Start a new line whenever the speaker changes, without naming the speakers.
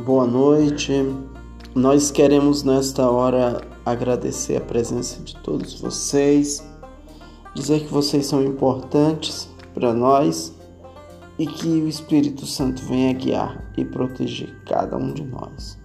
boa noite. Nós queremos nesta hora agradecer a presença de todos vocês, dizer que vocês são importantes para nós e que o Espírito Santo venha guiar e proteger cada um de nós.